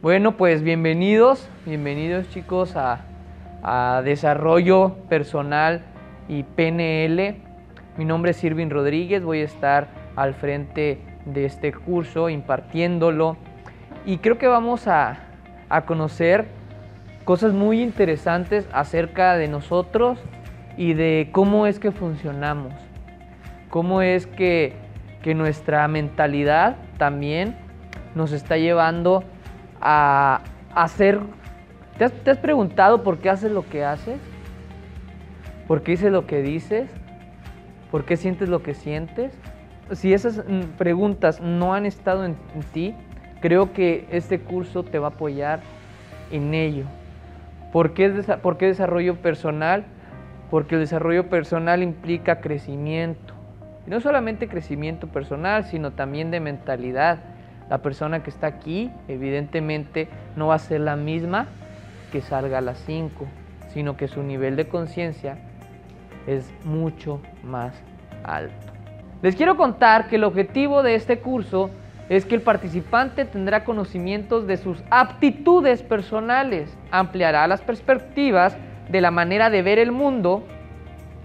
Bueno, pues bienvenidos, bienvenidos chicos a, Desarrollo Personal y PNL. Mi nombre es Irving Rodríguez, voy a estar al frente de este curso impartiéndolo y creo que vamos a, a conocer cosas muy interesantes acerca de nosotros y de cómo es que funcionamos, cómo es que, que nuestra mentalidad también nos está llevando a hacer... ¿Te has, ¿Te has, preguntado por qué haces lo que haces? ¿Por qué dices lo que dices? ¿Por qué sientes lo que sientes? Si esas mm, preguntas no han estado en, en ti, creo que este curso te va a apoyar en ello. ¿Por qué, ¿Por qué desarrollo personal? Porque el desarrollo personal implica crecimiento. Y no solamente crecimiento personal, sino también de mentalidad. La persona que está aquí, evidentemente, no va a ser la misma que salga a las 5, sino que su nivel de conciencia es mucho más alto. Les quiero contar que el objetivo de este curso es que el participante tendrá conocimientos de sus aptitudes personales, ampliará las perspectivas de la manera de ver el mundo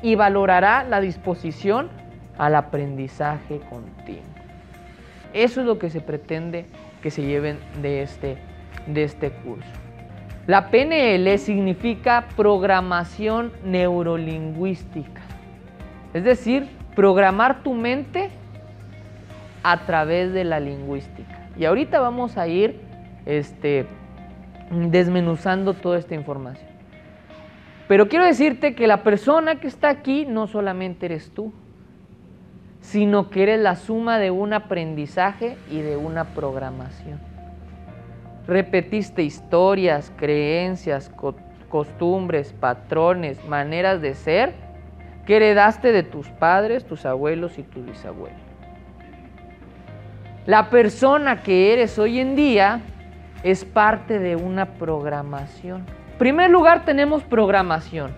y valorará la disposición al aprendizaje continuo. Eso es lo que se pretende que se lleven de este, de este curso. La PNL significa programación neurolingüística, es decir, programar tu mente a través de la lingüística. Y ahorita vamos a ir este, desmenuzando toda esta información. Pero quiero decirte que la persona que está aquí no solamente eres tú, sino que eres la suma de un aprendizaje y de una programación. Repetiste historias, creencias, co costumbres, patrones, maneras de ser que heredaste de tus padres, tus abuelos y tus bisabuelos. La persona que eres hoy en día es parte de una programación. En primer lugar tenemos programación.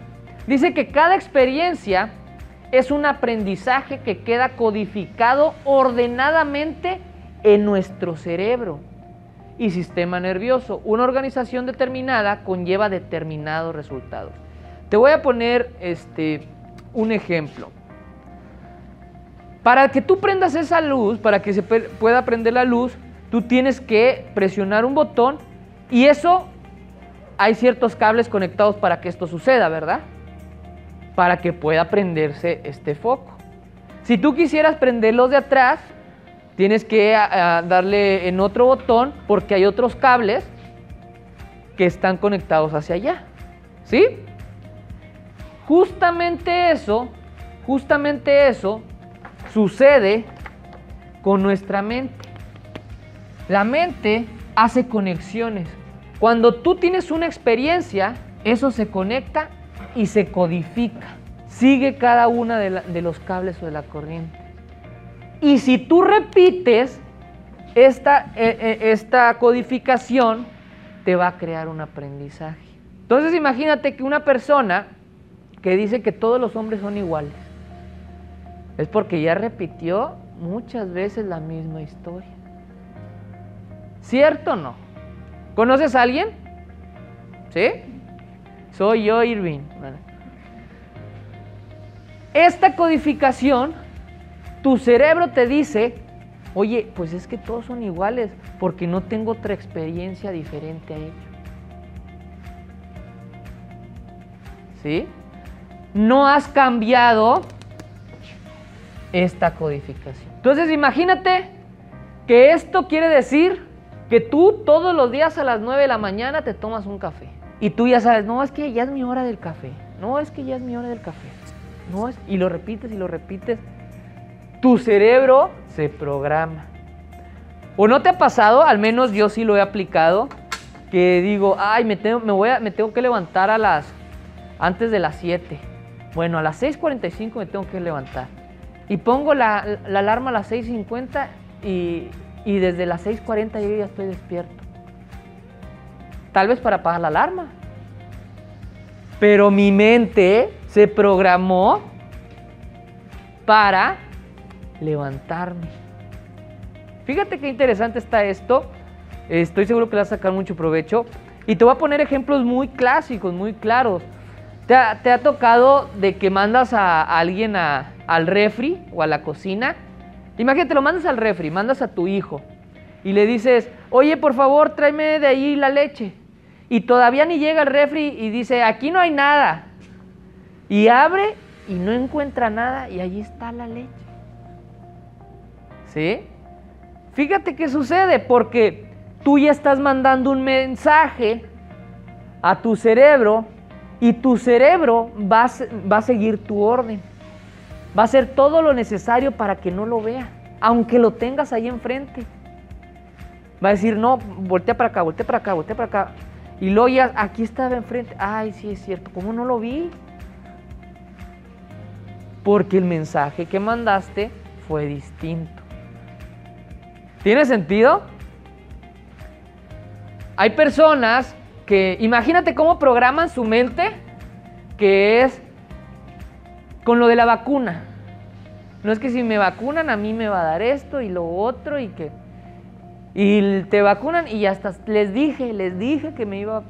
Dice que cada experiencia es un aprendizaje que queda codificado ordenadamente en nuestro cerebro y sistema nervioso. Una organización determinada conlleva determinados resultados. Te voy a poner este, un ejemplo. Para que tú prendas esa luz, para que se pueda prender la luz, tú tienes que presionar un botón y eso hay ciertos cables conectados para que esto suceda, ¿verdad? Para que pueda prenderse este foco. Si tú quisieras prenderlos de atrás, tienes que a, a darle en otro botón porque hay otros cables que están conectados hacia allá. ¿Sí? Justamente eso, justamente eso sucede con nuestra mente. La mente hace conexiones. Cuando tú tienes una experiencia, eso se conecta y se codifica. Sigue cada una de, los cables o de la corriente. Y si tú repites esta, eh, esta codificación, te va a crear un aprendizaje. Entonces imagínate que una persona que dice que todos los hombres son iguales, es porque ya repitió muchas veces la misma historia. ¿Cierto o no? ¿Conoces a alguien? ¿Sí? Soy yo, Irving. Esta codificación, tu cerebro te dice, oye, pues es que todos son iguales porque no tengo otra experiencia diferente a ellos. ¿Sí? No has cambiado esta codificación. Entonces imagínate que esto quiere decir que tú todos los días a las 9 de la mañana te tomas un café. Y tú ya sabes, no, es que ya es mi hora del café. No, es que ya es mi hora del café. No es, y lo repites y lo repites. Tu cerebro se programa. ¿O no te ha pasado? Al menos yo sí lo he aplicado. Que digo, ay, me tengo, voy a, me tengo que levantar a las, antes de las 7. Bueno, a las 6.45 me tengo que levantar. Y pongo la, la alarma a las 6.50 y, y desde las 6.40 yo ya estoy despierto. Tal vez para apagar la alarma. Pero mi mente se programó para levantarme. Fíjate qué interesante está esto, Estoy seguro que le vas a sacar mucho provecho. Y te voy a poner ejemplos muy clásicos, muy claros. ¿Te ha, tocado de que mandas a, alguien al refri o a la cocina? Imagínate, lo mandas al refri, mandas a tu hijo y le dices, oye, por favor, tráeme de ahí la leche. Y todavía ni llega el refri y dice, aquí no hay nada. Y abre y no encuentra nada y allí está la leche. ¿Sí? Fíjate qué sucede, porque tú ya estás mandando un mensaje a tu cerebro y tu cerebro va a, va a seguir tu orden. Va a hacer todo lo necesario para que no lo vea, aunque lo tengas ahí enfrente. Va a decir, no, voltea para acá, voltea para acá, voltea para acá. Y luego ya aquí estaba enfrente. Ay, sí es cierto, ¿cómo no lo vi? Porque el mensaje que mandaste fue distinto. ¿Tiene sentido? Hay personas que, imagínate cómo programan su mente, que es con lo de la vacuna. No es que si me vacunan a mí me va a dar esto y lo otro y que... Y te vacunan y ya estás. Les dije, les dije que me iba...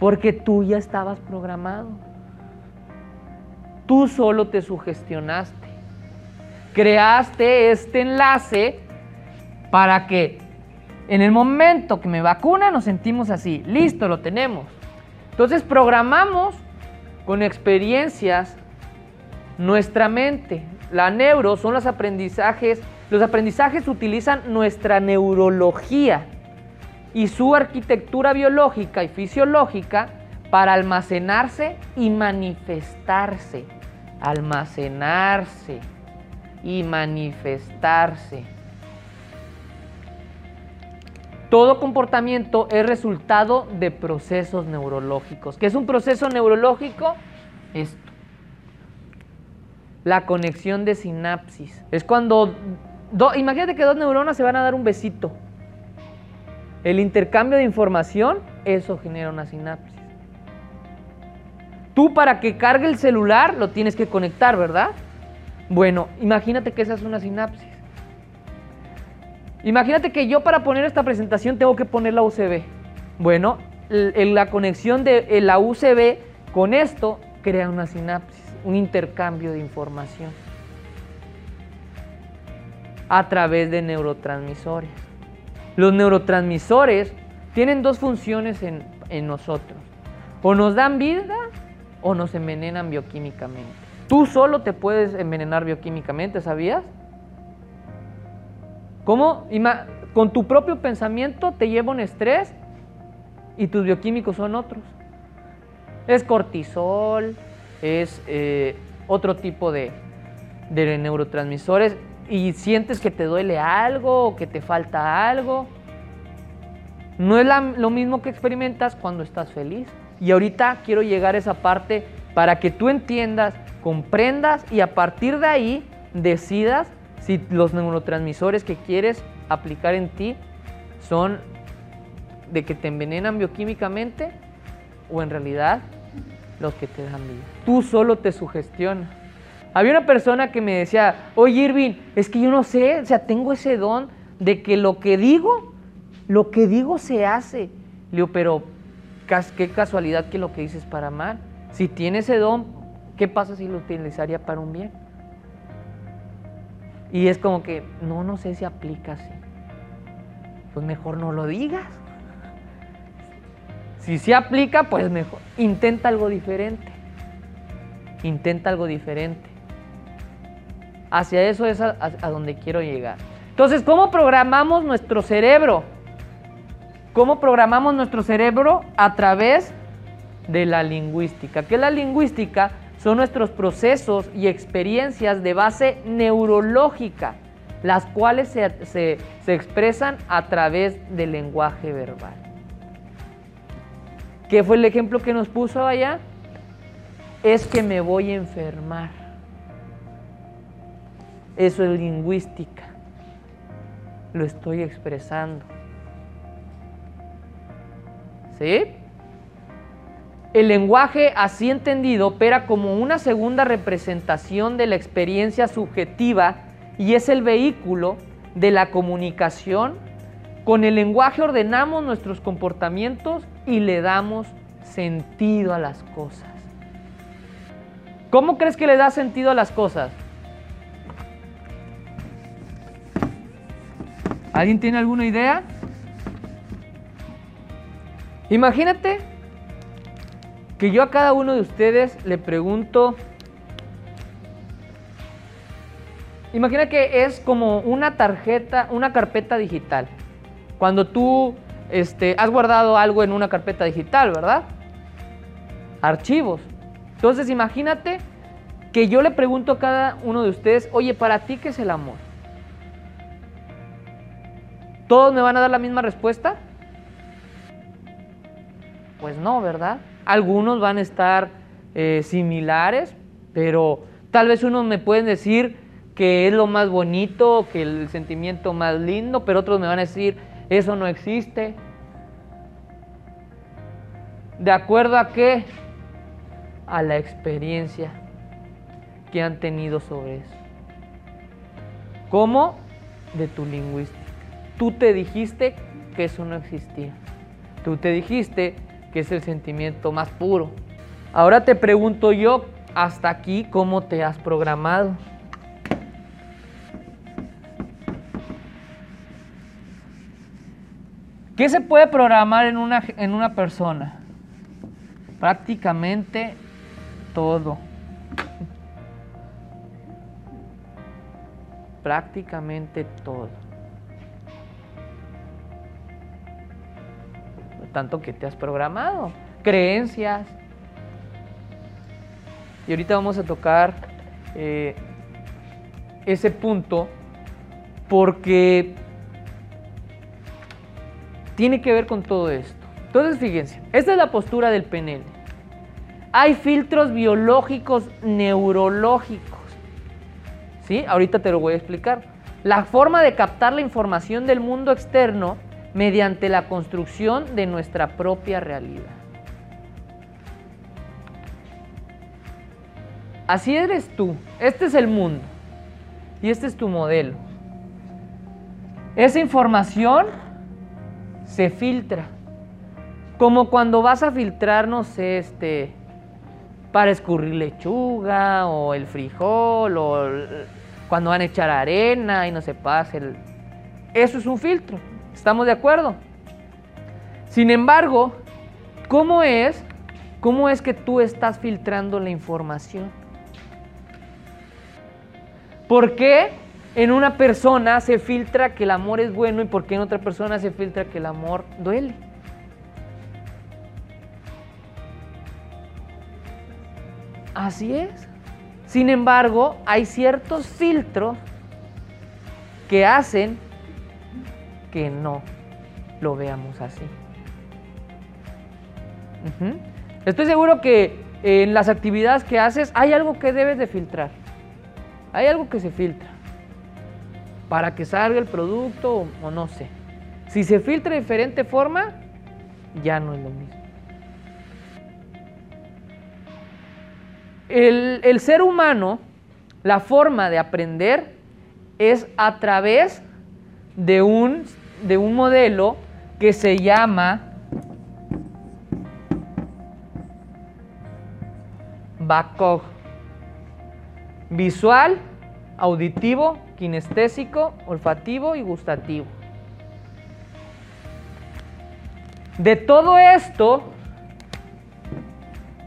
Porque tú ya estabas programado. Tú solo te sugestionaste. Creaste este enlace para que en el momento que me vacuna nos sentimos así. Listo, lo tenemos. Entonces programamos con experiencias nuestra mente. La neuro son los aprendizajes. Los aprendizajes utilizan nuestra neurología y su arquitectura biológica y fisiológica para almacenarse y manifestarse. Almacenarse y manifestarse. Todo comportamiento es resultado de procesos neurológicos. ¿Qué es un proceso neurológico? Esto. La conexión de sinapsis. Es cuando, imagínate que dos neuronas se van a dar un besito. El intercambio de información, eso genera una sinapsis. Tú para que cargue el celular lo tienes que conectar, ¿verdad? Bueno, imagínate que esa es una sinapsis. Imagínate que yo para poner esta presentación tengo que poner la UCB. Bueno, la conexión de la UCB con esto crea una sinapsis, un intercambio de información a través de neurotransmisores. Los neurotransmisores tienen dos funciones en, en nosotros. O nos dan vida o nos envenenan bioquímicamente. Tú solo te puedes envenenar bioquímicamente, ¿sabías? ¿Cómo? Con tu propio pensamiento te lleva un estrés y tus bioquímicos son otros. Es cortisol, es eh, otro tipo de, neurotransmisores y sientes que te duele algo o que te falta algo. No es lo mismo que experimentas cuando estás feliz. Y ahorita quiero llegar a esa parte para que tú entiendas, comprendas y a partir de ahí decidas si los neurotransmisores que quieres aplicar en ti son de que te envenenan bioquímicamente o en realidad los que te dan vida. Tú solo te sugestionas. Había una persona que me decía, oye Irving, es que yo no sé, o sea, tengo ese don de que lo que digo, lo que digo se hace. Le digo, pero qué casualidad que lo que dices para mal. Si tiene ese don, ¿qué pasa si lo utilizaría para un bien? Y es como que, no, no sé si aplica así. Pues mejor no lo digas. Si sí aplica, pues mejor. Intenta algo diferente. Intenta algo diferente. Hacia eso es a, donde quiero llegar. Entonces, ¿cómo programamos nuestro cerebro? ¿Cómo programamos nuestro cerebro? A través de la lingüística. ¿Qué es la lingüística? son nuestros procesos y experiencias de base neurológica, las cuales se, expresan a través del lenguaje verbal. ¿Qué fue el ejemplo que nos puso allá? Es que me voy a enfermar. Eso es lingüística. Lo estoy expresando. ¿Sí? El lenguaje así entendido opera como una segunda representación de la experiencia subjetiva y es el vehículo de la comunicación Con el lenguaje ordenamos nuestros comportamientos y le damos sentido a las cosas. ¿Cómo crees que le da sentido a las cosas? ¿Alguien tiene alguna idea? Imagínate que yo a cada uno de ustedes le pregunto, imagina que es como una tarjeta, una carpeta digital. Cuando tú este, has guardado algo en una carpeta digital, ¿verdad? Archivos. Entonces imagínate que yo le pregunto a cada uno de ustedes, oye, ¿para ti qué es el amor? ¿Todos me van a dar la misma respuesta? Pues no, ¿verdad? Algunos van a estar eh, similares, pero tal vez unos me pueden decir que es lo más bonito, que el sentimiento más lindo, pero otros me van a decir, eso no existe. ¿De acuerdo a qué? A la experiencia que han tenido sobre eso. ¿Cómo? De tu lingüística. Tú te dijiste que eso no existía. Tú te dijiste que es el sentimiento más puro. Ahora te pregunto yo, hasta aquí, ¿cómo te has programado? ¿Qué se puede programar en una, en una persona? Prácticamente todo. Prácticamente todo. Tanto que te has programado, creencias. Y ahorita vamos a tocar eh, ese punto porque tiene que ver con todo esto. Entonces, fíjense, esta es la postura del PNL. Hay filtros biológicos neurológicos. ¿Sí? Ahorita te lo voy a explicar. La forma de captar la información del mundo externo mediante la construcción de nuestra propia realidad. Así eres tú, este es el mundo y este es tu modelo. Esa información se filtra, como cuando vas a filtrar, no sé, este, para escurrir lechuga o el frijol o cuando van a echar arena y no se pase. El... Eso es un filtro. ¿Estamos de acuerdo? Sin embargo, ¿cómo es, cómo es que tú estás filtrando la información? ¿Por qué en una persona se filtra que el amor es bueno y por qué en otra persona se filtra que el amor duele? Así es. Sin embargo, hay ciertos filtros que hacen que no lo veamos así. Estoy seguro que en las actividades que haces hay algo que debes de filtrar. Hay algo que se filtra para que salga el producto o, no sé. Si se filtra de diferente forma, ya no es lo mismo. El, el ser humano, la forma de aprender es a través de un de un modelo que se llama BACOG. Visual, auditivo, kinestésico, olfativo y gustativo. De todo esto,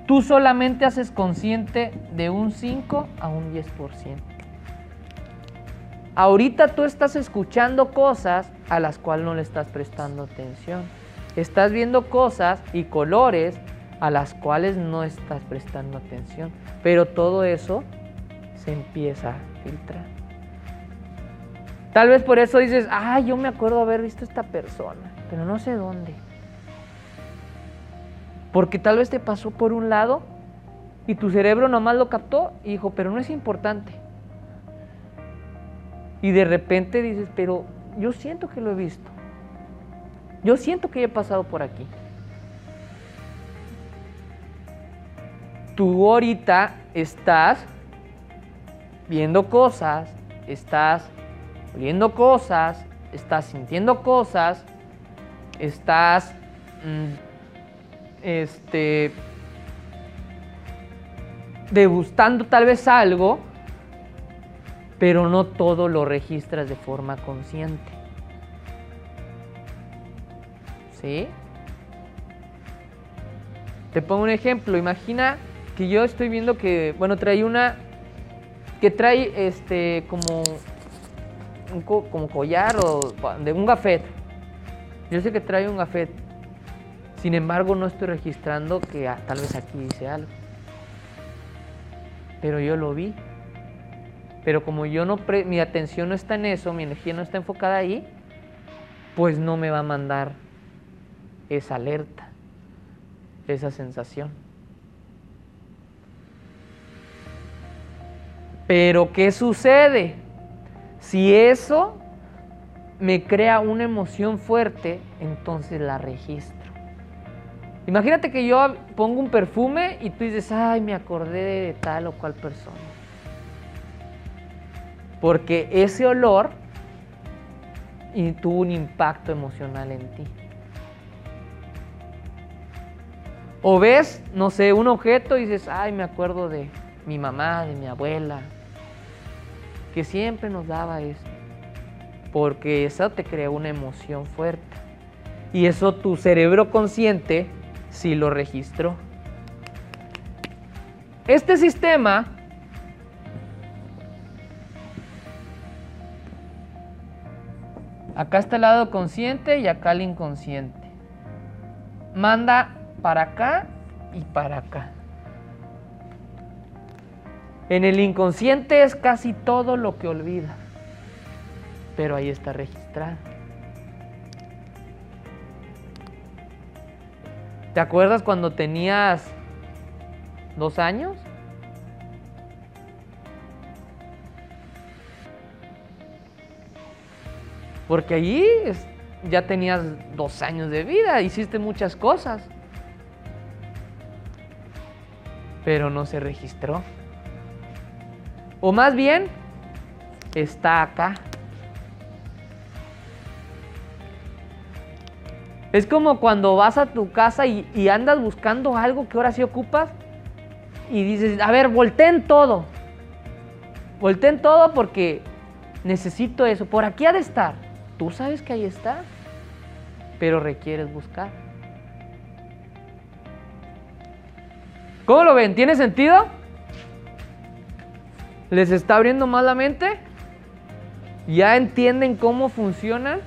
tú solamente haces consciente de un 5 a un 10%. Ahorita tú estás escuchando cosas a las cuales no le estás prestando atención. Estás viendo cosas y colores a las cuales no estás prestando atención. Pero todo eso se empieza a filtrar. Tal vez por eso dices, ah, yo me acuerdo haber visto a esta persona, pero no sé dónde. Porque tal vez te pasó por un lado y tu cerebro nomás lo captó y dijo, pero no es importante. Y de repente dices, pero yo siento que lo he visto. Yo siento que he pasado por aquí. Tú ahorita estás viendo cosas, estás viendo cosas, estás sintiendo cosas, estás mm, este, degustando tal vez algo, pero no todo lo registras de forma consciente. ¿Sí? Te pongo un ejemplo, imagina que yo estoy viendo que, bueno, trae una, que trae este como un como collar o de un gafet. Yo sé que trae un gafet. Sin embargo, no estoy registrando que ah, tal vez aquí dice algo. Pero yo lo vi. Pero como yo no mi atención no está en eso, mi energía no está enfocada ahí, pues no me va a mandar esa alerta, esa sensación. Pero ¿qué sucede? Si eso me crea una emoción fuerte, entonces la registro. Imagínate que yo pongo un perfume y tú dices, ay, me acordé de tal o cual persona. Porque ese olor tuvo un impacto emocional en ti. O ves, no sé, un objeto y dices, ay, me acuerdo de mi mamá, de mi abuela, que siempre nos daba esto. Porque eso te crea una emoción fuerte. Y eso tu cerebro consciente sí lo registró. Este sistema Acá está el lado consciente y acá el inconsciente. Manda para acá y para acá. En el inconsciente es casi todo lo que olvida, pero ahí está registrado. ¿Te acuerdas cuando tenías dos años? Porque allí ya tenías dos años de vida, hiciste muchas cosas, pero no se registró. O más bien, está acá. Es como cuando vas a tu casa y, andas buscando algo que ahora sí ocupas y dices, a ver, volteen todo. Volteen todo porque necesito eso. Por aquí ha de estar. Tú sabes que ahí está, pero requieres buscar. ¿Cómo lo ven? ¿Tiene sentido? ¿Les está abriendo más la mente? ¿Ya entienden cómo funcionan?